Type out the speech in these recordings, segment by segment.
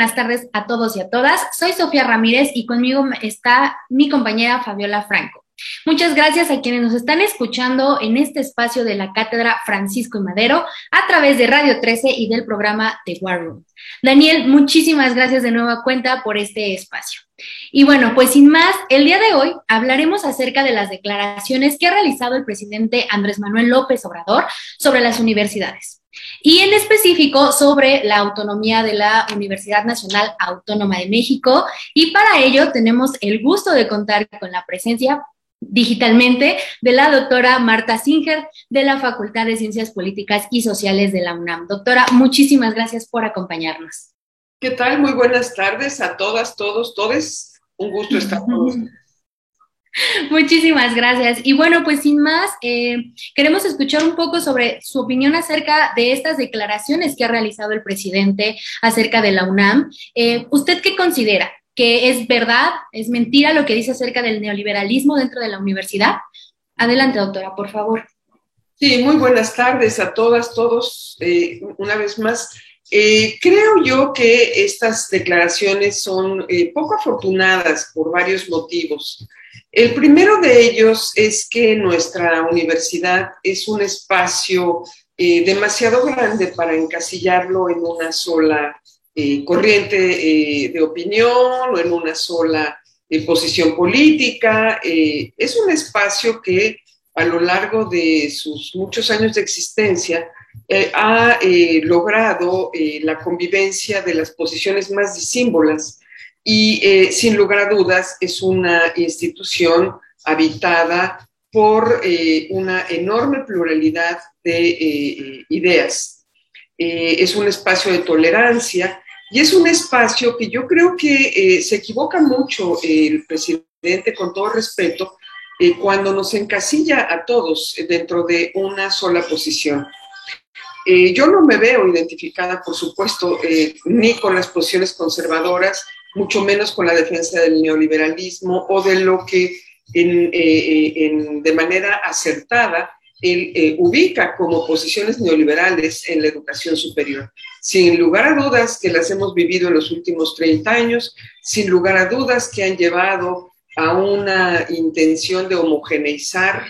buenas tardes a todos y a todas. Soy Sofía Ramírez y conmigo está mi compañera Fabiola Franco. Muchas gracias a quienes nos están escuchando en este espacio de la Cátedra Francisco y Madero a través de Radio 13 y del programa The War Room. Daniel, muchísimas gracias de nueva cuenta por este espacio. Y bueno, pues sin más, el día de hoy hablaremos acerca de las declaraciones que ha realizado el presidente Andrés Manuel López Obrador sobre las universidades y en específico sobre la autonomía de la Universidad Nacional Autónoma de México. Y para ello tenemos el gusto de contar con la presencia digitalmente de la doctora Marta Singer de la Facultad de Ciencias Políticas y Sociales de la UNAM. Doctora, muchísimas gracias por acompañarnos. ¿Qué tal? Muy buenas tardes a todas, todos, todes. Un gusto estar con ustedes. Muchísimas gracias. Y bueno, pues sin más, eh, queremos escuchar un poco sobre su opinión acerca de estas declaraciones que ha realizado el presidente acerca de la UNAM. Eh, ¿Usted qué considera? ¿Que es verdad, es mentira lo que dice acerca del neoliberalismo dentro de la universidad? Adelante, doctora, por favor. Sí, muy buenas tardes a todas, todos. Eh, una vez más, creo yo que estas declaraciones son poco afortunadas por varios motivos. El primero de ellos es que nuestra universidad es un espacio eh, demasiado grande para encasillarlo en una sola eh, corriente eh, de opinión o en una sola posición política. es un espacio que a lo largo de sus muchos años de existencia ha logrado la convivencia de las posiciones más disímbolas y eh, sin lugar a dudas es una institución habitada por eh, una enorme pluralidad de eh, ideas. es un espacio de tolerancia y es un espacio que yo creo que se equivoca mucho el presidente, con todo respeto, cuando nos encasilla a todos dentro de una sola posición. yo no me veo identificada, por supuesto, ni con las posiciones conservadoras, mucho menos con la defensa del neoliberalismo o de lo que eh, eh, de manera acertada él eh, ubica como posiciones neoliberales en la educación superior. Sin lugar a dudas que las hemos vivido en los últimos 30 años, sin lugar a dudas que han llevado a una intención de homogeneizar,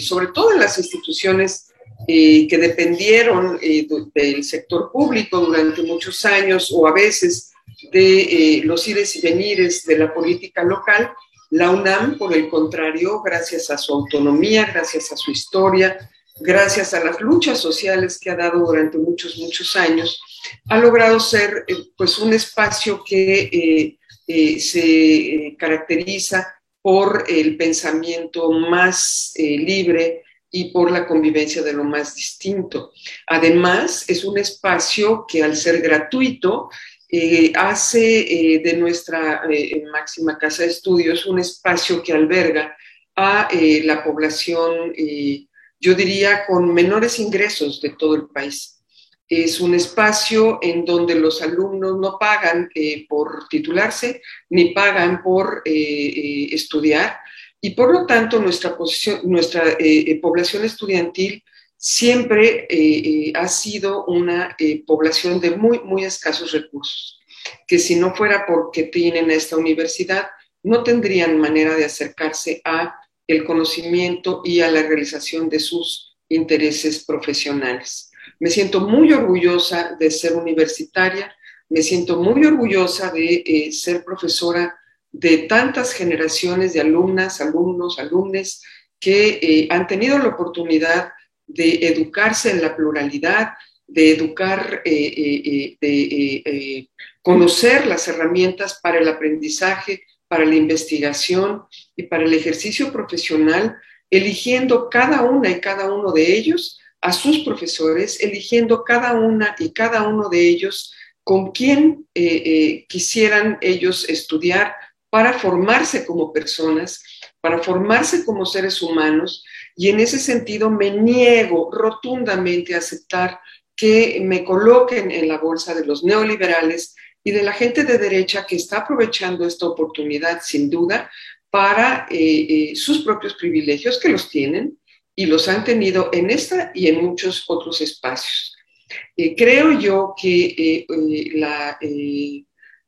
sobre todo en las instituciones que dependieron del sector público durante muchos años o a veces de eh, los ires y venires de la política local, la UNAM, por el contrario, gracias a su autonomía, gracias a su historia, gracias a las luchas sociales que ha dado durante muchos, muchos años, ha logrado ser eh, pues un espacio que eh, se caracteriza por el pensamiento más libre y por la convivencia de lo más distinto. Además, es un espacio que al ser gratuito eh, hace eh, de nuestra eh, máxima casa de estudios un espacio que alberga a la población, yo diría, con menores ingresos de todo el país. Es un espacio en donde los alumnos no pagan por titularse ni pagan por estudiar y por lo tanto nuestra, población estudiantil siempre eh, eh, ha sido una eh, población de muy, muy escasos recursos, que si no fuera porque tienen esta universidad, no tendrían manera de acercarse a el conocimiento y a la realización de sus intereses profesionales. Me siento muy orgullosa de ser universitaria, me siento muy orgullosa de ser profesora de tantas generaciones de alumnas, alumnos, alumnes que han tenido la oportunidad de educarse en la pluralidad, de educar, eh, eh, eh, de conocer las herramientas para el aprendizaje, para la investigación y para el ejercicio profesional, eligiendo cada una y cada uno de ellos a sus profesores, eligiendo cada una y cada uno de ellos con quién quisieran ellos estudiar para formarse como personas, para formarse como seres humanos y en ese sentido me niego rotundamente a aceptar que me coloquen en la bolsa de los neoliberales y de la gente de derecha que está aprovechando esta oportunidad sin duda para eh, eh, sus propios privilegios que los tienen y los han tenido en esta y en muchos otros espacios. Eh, creo yo que la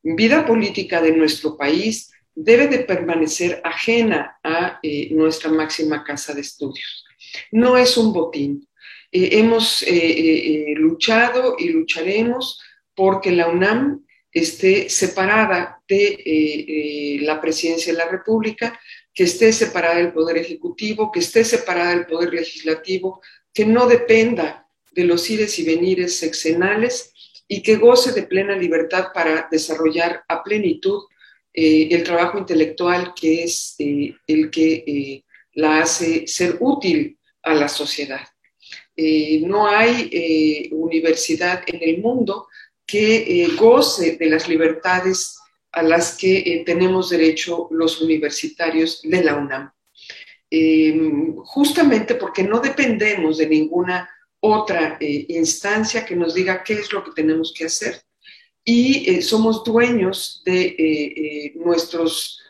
vida política de nuestro país debe de permanecer ajena a eh, nuestra máxima casa de estudios. No es un botín. Eh, hemos eh, luchado y lucharemos porque la UNAM esté separada de la presidencia de la República, que esté separada del Poder Ejecutivo, que esté separada del Poder Legislativo, que no dependa de los ires y venires sexenales y que goce de plena libertad para desarrollar a plenitud eh, el trabajo intelectual que es eh, el que eh, la hace ser útil a la sociedad. no hay universidad en el mundo que goce de las libertades a las que tenemos derecho los universitarios de la UNAM. justamente porque no dependemos de ninguna otra instancia que nos diga qué es lo que tenemos que hacer, y eh, somos dueños de eh, eh, nuestros,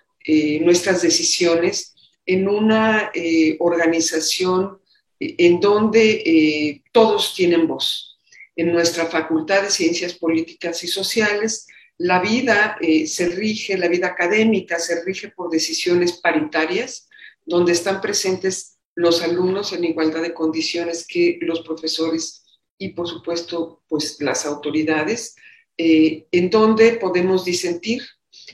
nuestras decisiones en una organización en donde todos tienen voz. En nuestra Facultad de Ciencias Políticas y Sociales, la vida se rige, la vida académica se rige por decisiones paritarias, donde están presentes los alumnos en igualdad de condiciones que los profesores y, por supuesto, pues las autoridades eh, en donde podemos disentir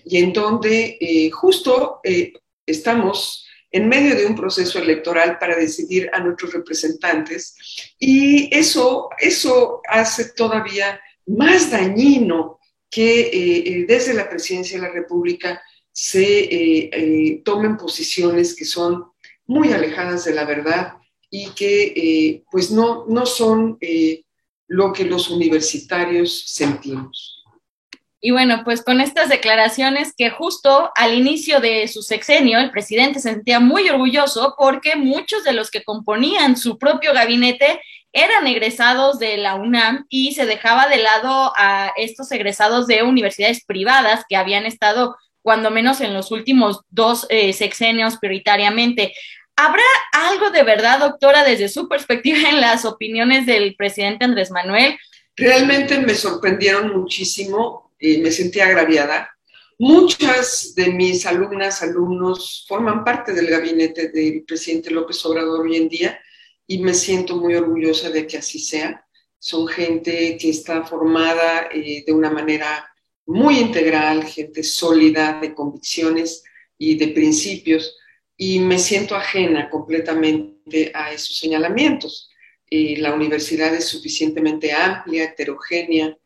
y en donde eh, justo eh, estamos en medio de un proceso electoral para decidir a nuestros representantes. Y eso, eso hace todavía más dañino que desde la presidencia de la República se tomen posiciones que son muy alejadas de la verdad y que pues no, no son lo que los universitarios sentimos. Y bueno, pues con estas declaraciones que justo al inicio de su sexenio el presidente se sentía muy orgulloso porque muchos de los que componían su propio gabinete eran egresados de la UNAM y se dejaba de lado a estos egresados de universidades privadas que habían estado cuando menos en los últimos dos eh, sexenios prioritariamente. ¿Habrá algo de verdad, doctora, desde su perspectiva en las opiniones del presidente Andrés Manuel? Realmente me sorprendieron muchísimo y me sentí agraviada. Muchas de mis alumnas, alumnos forman parte del gabinete del presidente López Obrador hoy en día y me siento muy orgullosa de que así sea. Son gente que está formada eh, de una manera muy integral, gente sólida de convicciones y de principios y me siento ajena completamente a esos señalamientos. Eh, la universidad es suficientemente amplia, heterogénea,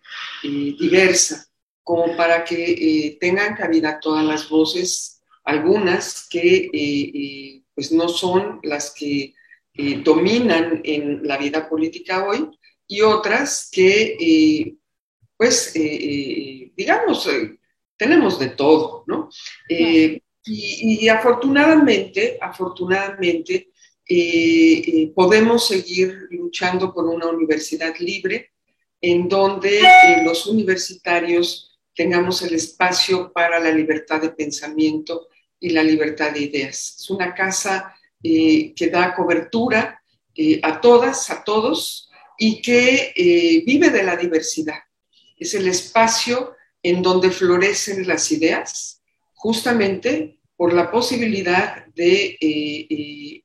y diversa, como para que eh, tengan cabida todas las voces, algunas que eh, pues no son las que dominan en la vida política hoy y otras que, pues, digamos, tenemos de todo, ¿no? Y, afortunadamente, afortunadamente, eh, eh, podemos seguir luchando por una universidad libre en donde eh, los universitarios tengamos el espacio para la libertad de pensamiento y la libertad de ideas. Es una casa que da cobertura a todas, a todos y que vive de la diversidad. Es el espacio en donde florecen las ideas, justamente por la posibilidad de eh, eh,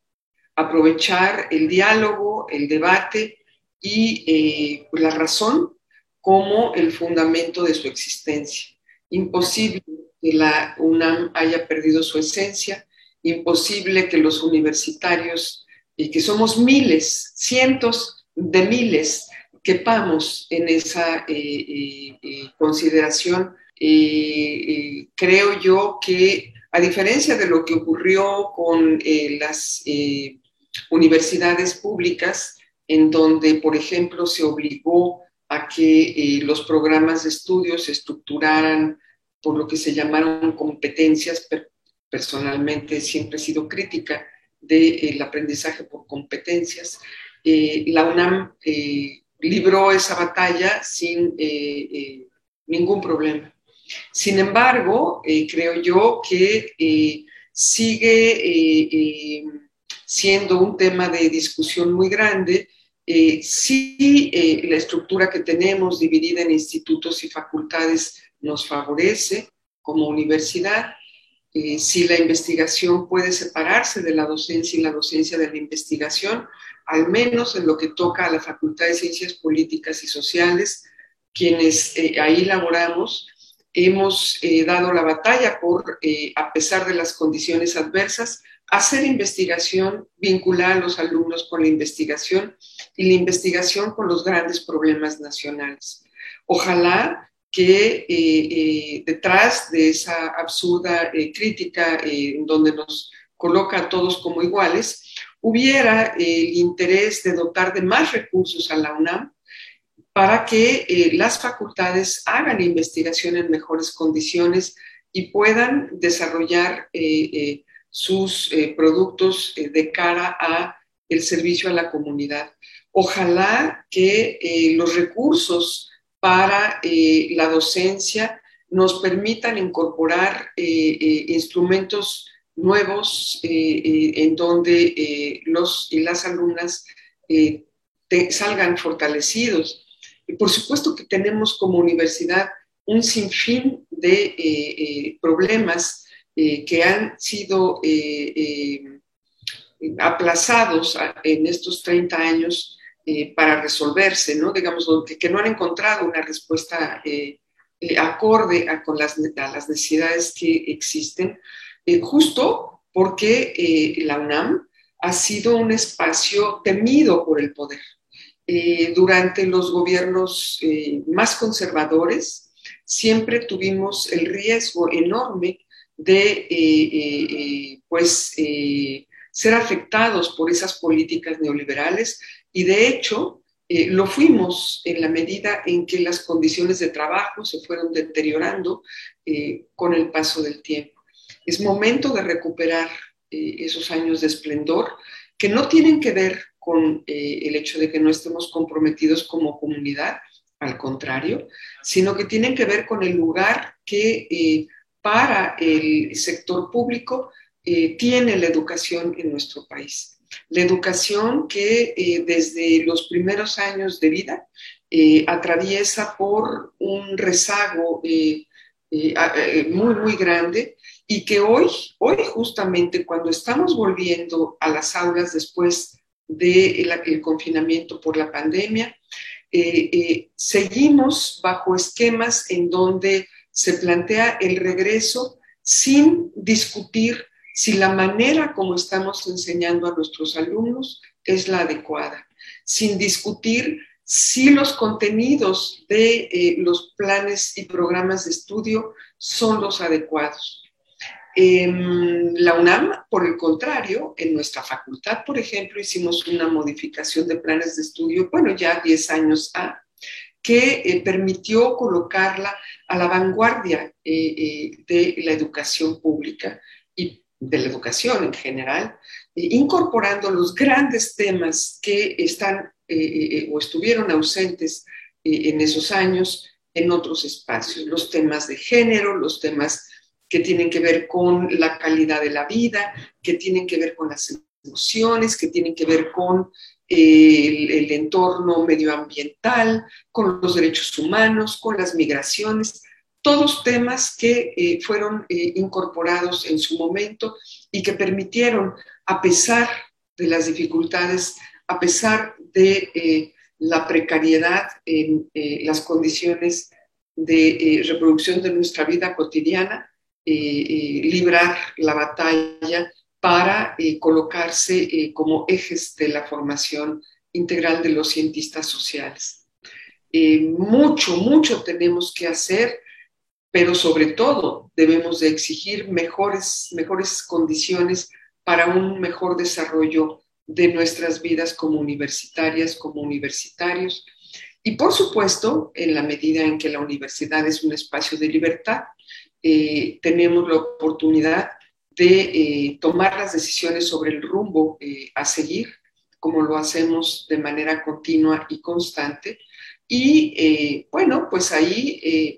aprovechar el diálogo, el debate y eh, la razón como el fundamento de su existencia. Imposible que la UNAM haya perdido su esencia, imposible que los universitarios, y que somos miles, cientos de miles, quepamos en esa consideración eh, creo yo que, a diferencia de lo que ocurrió con eh, las eh, universidades públicas, en donde, por ejemplo, se obligó a que los programas de estudios se estructuraran por lo que se llamaron competencias, personalmente siempre he sido crítica del aprendizaje por competencias. la UNAM libró esa batalla sin ningún problema. Sin embargo, eh, creo yo que eh, sigue eh, siendo un tema de discusión muy grande si la estructura que tenemos dividida en institutos y facultades nos favorece como universidad. Eh, si la investigación puede separarse de la docencia y la docencia de la investigación, al menos en lo que toca a la Facultad de Ciencias Políticas y Sociales, quienes eh, ahí laboramos, hemos eh, dado la batalla por, a pesar de las condiciones adversas, hacer investigación, vincular a los alumnos con la investigación y la investigación con los grandes problemas nacionales. Ojalá que eh, eh, detrás de esa absurda eh, crítica en donde nos coloca a todos como iguales, hubiera el interés de dotar de más recursos a la UNAM para que las facultades hagan investigación en mejores condiciones y puedan desarrollar sus productos de cara a el servicio a la comunidad. Ojalá que los recursos para eh, la docencia nos permitan incorporar eh, eh, instrumentos nuevos en donde los y las alumnas salgan fortalecidos. Y por supuesto que tenemos como universidad un sinfín de problemas que han sido aplazados en estos 30 años eh, para resolverse, ¿no? Digamos, que, no han encontrado una respuesta eh, eh, acorde a, con las, las, necesidades que existen, justo porque la UNAM ha sido un espacio temido por el poder. Durante los gobiernos más conservadores, siempre tuvimos el riesgo enorme de, pues, ser afectados por esas políticas neoliberales y de hecho, eh, lo fuimos en la medida en que las condiciones de trabajo se fueron deteriorando eh, con el paso del tiempo. Es momento de recuperar eh, esos años de esplendor que no tienen que ver con el hecho de que no estemos comprometidos como comunidad, al contrario, sino que tienen que ver con el lugar que para el sector público tiene la educación en nuestro país. La educación que eh, desde los primeros años de vida eh, atraviesa por un rezago eh, muy, muy grande y que hoy, hoy justamente cuando estamos volviendo a las aulas después del confinamiento por la pandemia, seguimos bajo esquemas en donde se plantea el regreso sin discutir si la manera como estamos enseñando a nuestros alumnos es la adecuada, sin discutir si los contenidos de eh, los planes y programas de estudio son los adecuados. En la UNAM, por el contrario, en nuestra facultad, por ejemplo, hicimos una modificación de planes de estudio, bueno, ya 10 años a, que eh, permitió colocarla a la vanguardia eh, de la educación pública y de la educación en general, eh, incorporando los grandes temas que están eh, eh, o estuvieron ausentes en esos años en otros espacios, los temas de género, los temas que tienen que ver con la calidad de la vida, que tienen que ver con las emociones, que tienen que ver con el, el entorno medioambiental, con los derechos humanos, con las migraciones todos temas que eh, fueron eh, incorporados en su momento y que permitieron, a pesar de las dificultades, a pesar de eh, la precariedad en las condiciones de reproducción de nuestra vida cotidiana, librar la batalla para colocarse como ejes de la formación integral de los cientistas sociales. mucho, mucho tenemos que hacer pero sobre todo debemos de exigir mejores, mejores condiciones para un mejor desarrollo de nuestras vidas como universitarias, como universitarios. Y por supuesto, en la medida en que la universidad es un espacio de libertad, eh, tenemos la oportunidad de eh, tomar las decisiones sobre el rumbo eh, a seguir, como lo hacemos de manera continua y constante. Y bueno, pues ahí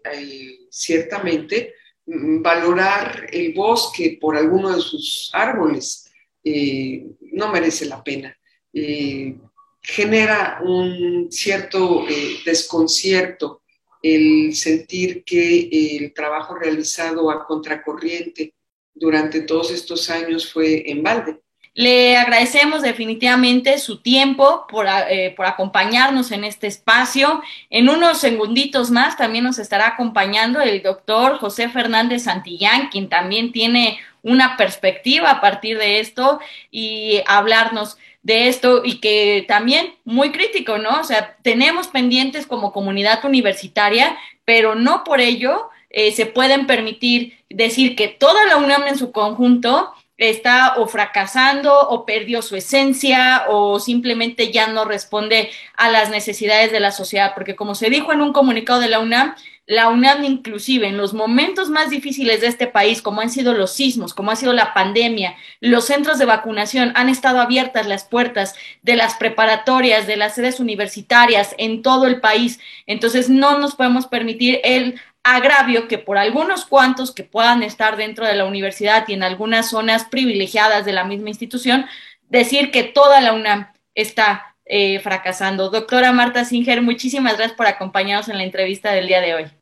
ciertamente mm, valorar el bosque por alguno de sus árboles eh, no merece la pena. Eh, genera un cierto eh, desconcierto el sentir que el trabajo realizado a contracorriente durante todos estos años fue en balde. Le agradecemos definitivamente su tiempo por, eh, por, acompañarnos en este espacio. En unos segunditos más también nos estará acompañando el doctor José Fernández Santillán, quien también tiene una perspectiva a partir de esto y hablarnos de esto y que también muy crítico, ¿no? O sea, tenemos pendientes como comunidad universitaria, pero no por ello eh, se pueden permitir decir que toda la UNAM en su conjunto está o fracasando o perdió su esencia o simplemente ya no responde a las necesidades de la sociedad, porque como se dijo en un comunicado de la UNAM, la UNAM inclusive en los momentos más difíciles de este país, como han sido los sismos, como ha sido la pandemia, los centros de vacunación, han estado abiertas las puertas de las preparatorias, de las sedes universitarias en todo el país. Entonces no nos podemos permitir el agravio que por algunos cuantos que puedan estar dentro de la universidad y en algunas zonas privilegiadas de la misma institución, decir que toda la UNAM está eh, fracasando. Doctora Marta Singer, muchísimas gracias por acompañarnos en la entrevista del día de hoy.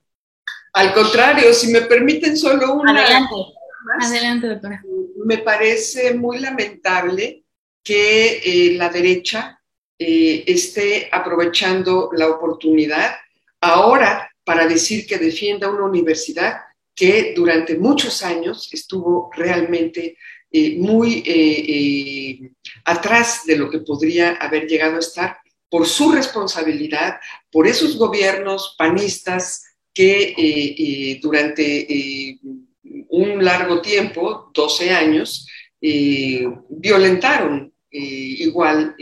Al contrario, si me permiten solo una... Adelante, adelante, doctora. Me parece muy lamentable que eh, la derecha eh, esté aprovechando la oportunidad ahora para decir que defienda una universidad que durante muchos años estuvo realmente eh, muy atrás de lo que podría haber llegado a estar por su responsabilidad, por esos gobiernos panistas que durante un largo tiempo, 12 años, violentaron igual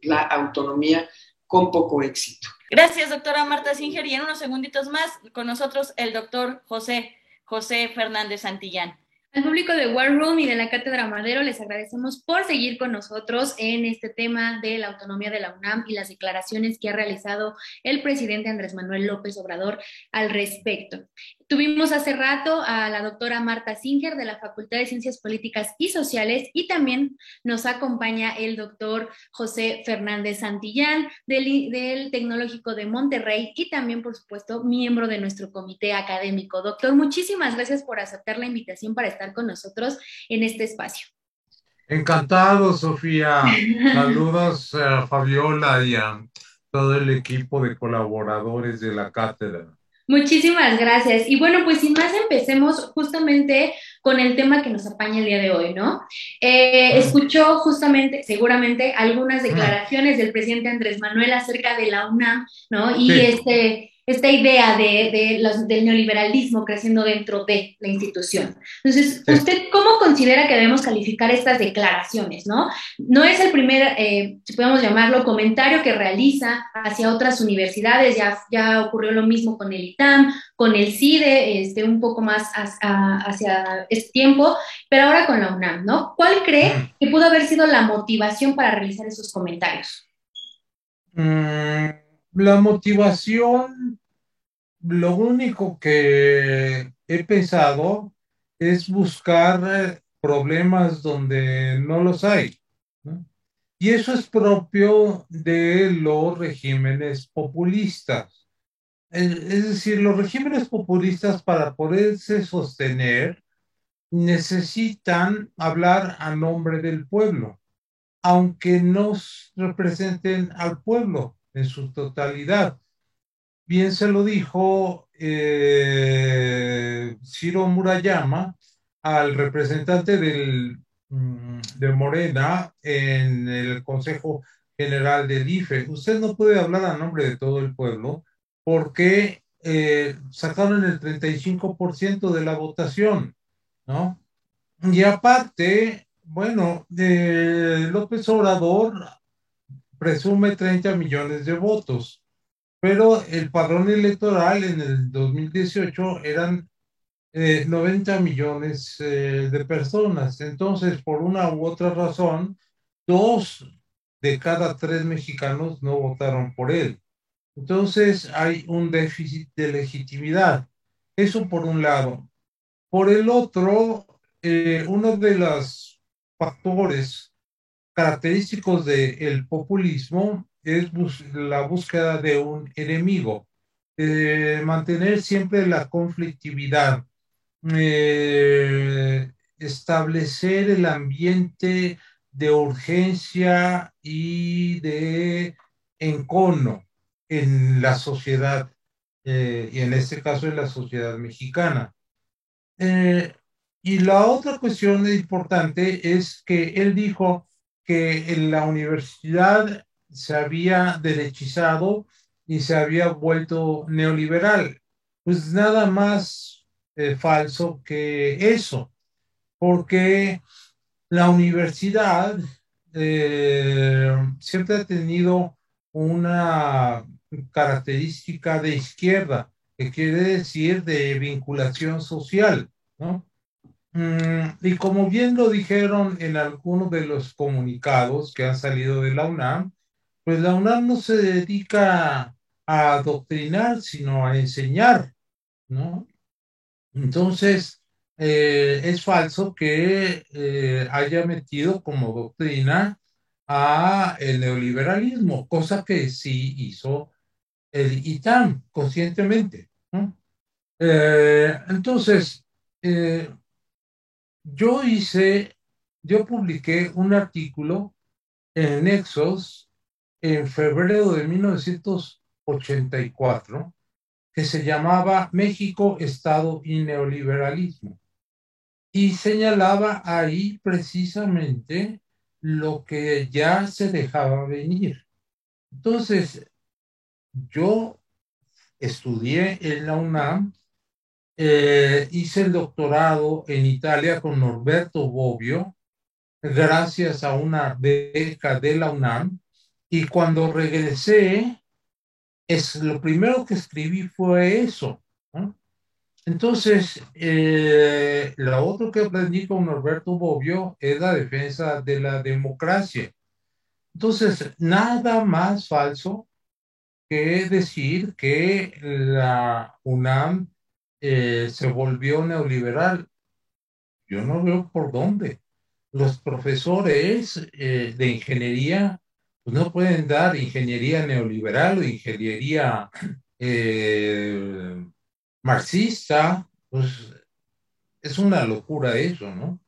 la autonomía con poco éxito. Gracias, doctora Marta Singer. Y en unos segunditos más, con nosotros el doctor José, José Fernández Santillán. Al público de War Room y de la Cátedra Madero les agradecemos por seguir con nosotros en este tema de la autonomía de la UNAM y las declaraciones que ha realizado el presidente Andrés Manuel López Obrador al respecto. Tuvimos hace rato a la doctora Marta Singer de la Facultad de Ciencias Políticas y Sociales y también nos acompaña el doctor José Fernández Santillán del, del, Tecnológico de Monterrey y también, por supuesto, miembro de nuestro comité académico. Doctor, muchísimas gracias por aceptar la invitación para estar con nosotros en este espacio. Encantado, Sofía. Saludos a Fabiola y a todo el equipo de colaboradores de la cátedra. Muchísimas gracias. Y bueno, pues sin más empecemos justamente con el tema que nos apaña el día de hoy, ¿no? Eh, escuchó justamente, seguramente, algunas declaraciones del presidente Andrés Manuel acerca de la UNAM, ¿no? Y este esta idea de, los, del neoliberalismo creciendo dentro de la institución. Entonces, ¿usted cómo considera que debemos calificar estas declaraciones? No, no es el primer, eh, si podemos llamarlo, comentario que realiza hacia otras universidades, ya, ya ocurrió lo mismo con el ITAM, con el CIDE, este, un poco más hacia este tiempo, pero ahora con la UNAM, ¿no? ¿Cuál cree mm. que pudo haber sido la motivación para realizar esos comentarios? Mm, la motivación, lo único que he pensado es buscar eh, problemas donde no los hay. Y eso es propio de los regímenes populistas. Es decir, los regímenes populistas para poderse sostener necesitan hablar a nombre del pueblo, aunque no representen al pueblo en su totalidad. Bien se lo dijo eh, Ciro Murayama al representante del, mm, de Morena en el Consejo General del IFE. Usted no puede hablar a nombre de todo el pueblo porque eh, sacaron el 35% de la votación, ¿no? Y aparte, bueno, de López Obrador presume 30 millones de votos, pero el padrón electoral en el 2018 eran 90 eh, millones eh, de personas. Entonces, por una u otra razón, dos de cada tres mexicanos no votaron por él. Entonces, hay un déficit de legitimidad. Eso por un lado. Por el otro, eh, uno de los factores característicos del populismo es la búsqueda de un enemigo. eh, mantener siempre la conflictividad, eh, establecer el ambiente de urgencia y de encono en la sociedad, eh, y en este caso en la sociedad mexicana. y la otra cuestión importante es que él dijo que en la universidad se había derechizado y se había vuelto neoliberal. Pues nada más eh, falso que eso, porque la universidad eh, siempre ha tenido una característica de izquierda, que quiere decir de vinculación social, ¿no? Mm, y como bien lo dijeron en algunos de los comunicados que han salido de la UNAM, pues la UNAM no se dedica a adoctrinar, sino a enseñar, ¿no? Entonces, eh, es falso que eh, haya metido como doctrina a el neoliberalismo, cosa que sí hizo el ITAM conscientemente. Eh, entonces, yo hice, yo publiqué un artículo en Nexos en febrero de 1984 que se llamaba México, Estado y Neoliberalismo. Y señalaba ahí precisamente lo que ya se dejaba venir. Entonces, yo estudié en la UNAM, eh, hice el doctorado en Italia con Norberto Bobbio, gracias a una beca de la UNAM, y cuando regresé, es, lo primero que escribí fue eso. Entonces, eh, lo otro que aprendí con Norberto Bobbio es la defensa de la democracia. Entonces, nada más falso que decir que la UNAM eh, se volvió neoliberal. Yo no veo por dónde. Los profesores eh, de ingeniería pues no pueden dar ingeniería neoliberal o ingeniería eh, marxista, pues es una locura eso, ¿no?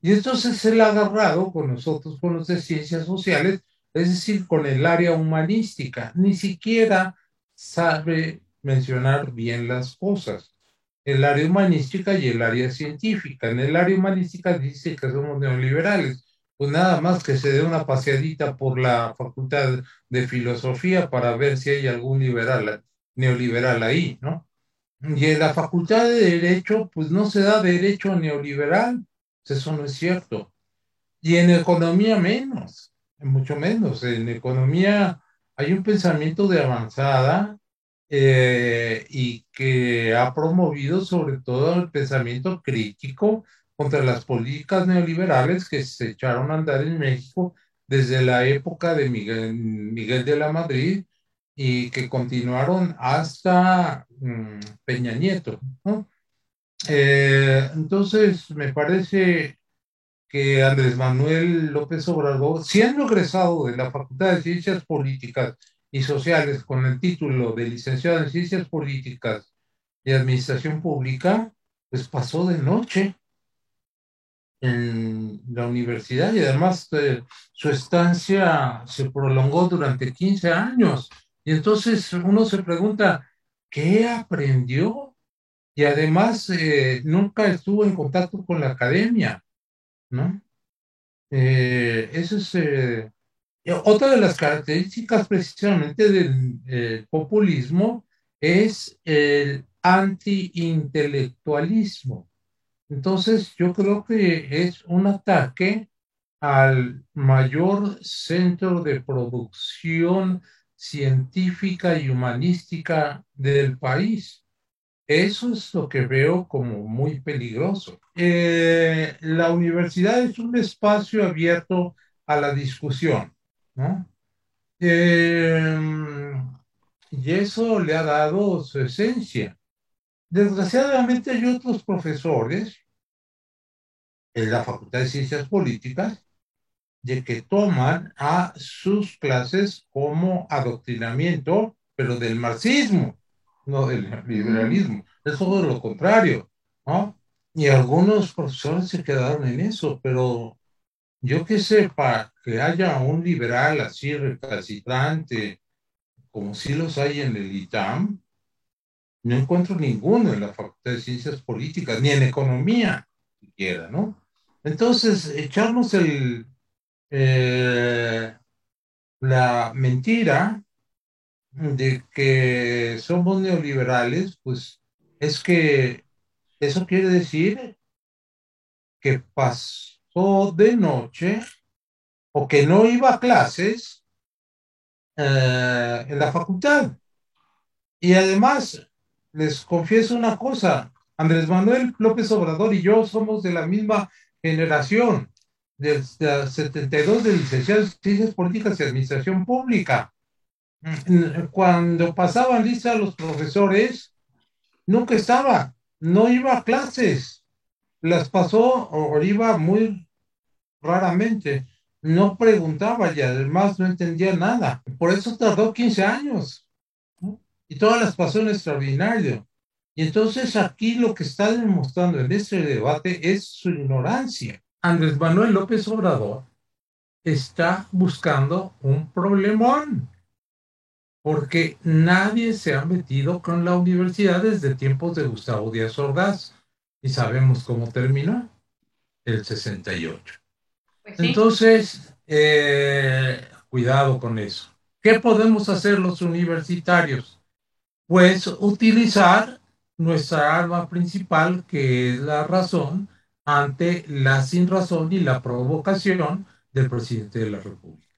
Y entonces él ha agarrado con nosotros, con los de ciencias sociales, es decir, con el área humanística, ni siquiera sabe mencionar bien las cosas. El área humanística y el área científica. En el área humanística dice que somos neoliberales, pues nada más que se dé una paseadita por la Facultad de Filosofía para ver si hay algún liberal, neoliberal ahí, ¿no? Y en la Facultad de Derecho, pues no se da derecho neoliberal, pues eso no es cierto. Y en economía menos, mucho menos. En economía hay un pensamiento de avanzada eh, y que ha promovido sobre todo el pensamiento crítico contra las políticas neoliberales que se echaron a andar en México desde la época de Miguel, Miguel de la Madrid y que continuaron hasta mm, Peña Nieto. Eh, entonces, me parece que Andrés Manuel López Obrador, siendo egresado de la Facultad de Ciencias Políticas y Sociales con el título de licenciado en Ciencias Políticas y Administración Pública, pues pasó de noche en la universidad y además eh, su estancia se prolongó durante 15 años. Y entonces uno se pregunta, ¿qué aprendió? Y además eh, nunca estuvo en contacto con la academia, ¿no? Eh, eso es otra de las características precisamente del populismo es el anti-intelectualismo. Entonces, yo creo que es un ataque al mayor centro de producción científica y humanística del país. Eso es lo que veo como muy peligroso. Eh, la universidad es un espacio abierto a la discusión, ¿no? Em, y eso le ha dado su esencia. Desgraciadamente hay otros profesores en la Facultad de Ciencias Políticas de que toman a sus clases como adoctrinamiento, pero del marxismo, no del liberalismo, es todo lo contrario, ¿no? Y algunos profesores se quedaron en eso, pero yo que sepa que haya un liberal así recalcitrante, como si los hay en el ITAM, no encuentro ninguno en la Facultad de Ciencias Políticas, ni en Economía siquiera, ¿no? Entonces, echarnos el, eh, la mentira de que somos neoliberales, pues es que eso quiere decir que pasó de noche o que no iba a clases eh, en la facultad. Y además, les confieso una cosa, Andrés Manuel López Obrador y yo somos de la misma generación, desde 72 de licenciado en Ciencias Políticas y Administración Pública. Cuando pasaban lista los profesores, nunca estaba, no iba a clases, las pasó o iba muy raramente, no preguntaba y además no entendía nada. Por eso tardó 15 años y todas las pasó en extraordinario. Y entonces aquí lo que está demostrando en este debate es su ignorancia. Andrés Manuel López Obrador está buscando un problemón porque nadie se ha metido con la universidad desde tiempos de Gustavo Díaz Ordaz y sabemos cómo terminó el 68. Pues Entonces, eh, cuidado con eso. ¿Qué podemos hacer los universitarios? Pues utilizar nuestra arma principal, que es la razón, ante la sin razón y la provocación del presidente de la República.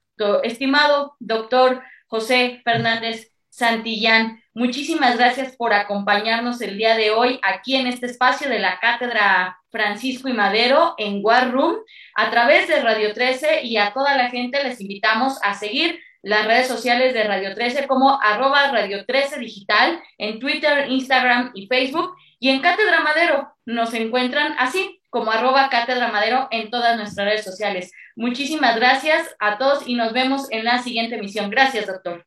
Estimado doctor José Fernández Santillán, muchísimas gracias por acompañarnos el día de hoy aquí en este espacio de la Cátedra Francisco y Madero en War Room a través de Radio 13 y a toda la gente les invitamos a seguir las redes sociales de Radio 13 como arroba Radio 13 Digital en Twitter, Instagram y Facebook y en Cátedra Madero nos encuentran así como arroba Cátedra Madero en todas nuestras redes sociales. Muchísimas gracias a todos y nos vemos en la siguiente emisión. Gracias, doctor.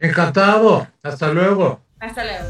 Encantado. Hasta luego. Hasta luego.